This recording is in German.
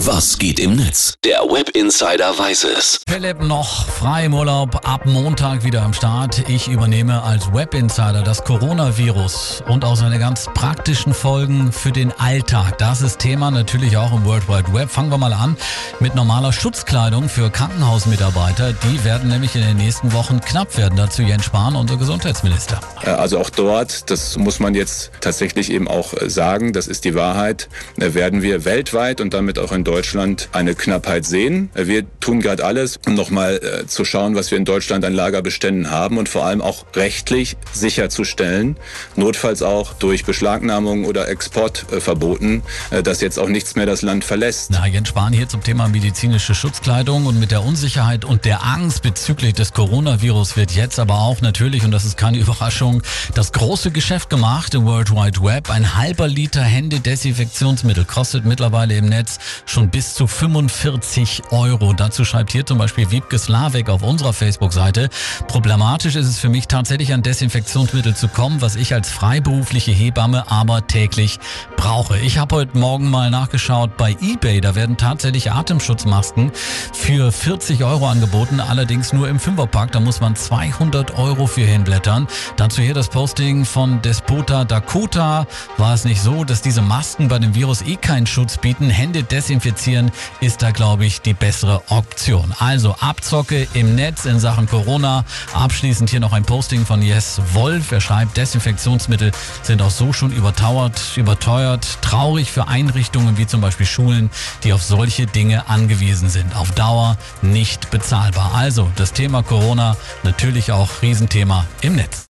Was geht im Netz? Der Web Insider weiß es. Philipp noch frei im Urlaub, ab Montag wieder am Start. Ich übernehme als Web Insider das Coronavirus und auch seine ganz praktischen Folgen für den Alltag. Das ist Thema natürlich auch im World Wide Web. Fangen wir mal an mit normaler Schutzkleidung für Krankenhausmitarbeiter. Die werden nämlich in den nächsten Wochen knapp werden. Dazu Jens Spahn, unser Gesundheitsminister. Also auch dort, das muss man jetzt tatsächlich eben auch sagen, das ist die Wahrheit, werden wir weltweit und damit auch in Deutschland eine Knappheit sehen. Wir tun gerade alles, um nochmal äh, zu schauen, was wir in Deutschland an Lagerbeständen haben und vor allem auch rechtlich sicherzustellen, notfalls auch durch Beschlagnahmung oder Exportverboten, äh, dass jetzt auch nichts mehr das Land verlässt. Na, Jens Spahn hier zum Thema medizinische Schutzkleidung und mit der Unsicherheit und der Angst bezüglich des Coronavirus wird jetzt aber auch natürlich, und das ist keine Überraschung, das große Geschäft gemacht im World Wide Web. Ein halber Liter Händedesinfektionsmittel kostet mittlerweile im Netz schon bis zu 45 Euro. Dazu schreibt hier zum Beispiel Wiebke Slavek auf unserer Facebook-Seite. Problematisch ist es für mich tatsächlich an Desinfektionsmittel zu kommen, was ich als freiberufliche Hebamme aber täglich brauche. Ich habe heute Morgen mal nachgeschaut bei eBay. Da werden tatsächlich Atemschutzmasken für 40 Euro angeboten, allerdings nur im Fünferpack. Da muss man 200 Euro für hinblättern. Dazu hier das Posting von Despota Dakota. War es nicht so, dass diese Masken bei dem Virus eh keinen Schutz bieten? Hände desinfizieren ist da, glaube ich, die bessere Option. Also Abzocke im Netz in Sachen Corona. Abschließend hier noch ein Posting von Yes Wolf. Er schreibt, Desinfektionsmittel sind auch so schon überteuert, überteuert. Traurig für Einrichtungen wie zum Beispiel Schulen, die auf solche Dinge angewiesen sind. Auf Dauer nicht bezahlbar. Also das Thema Corona natürlich auch Riesenthema im Netz.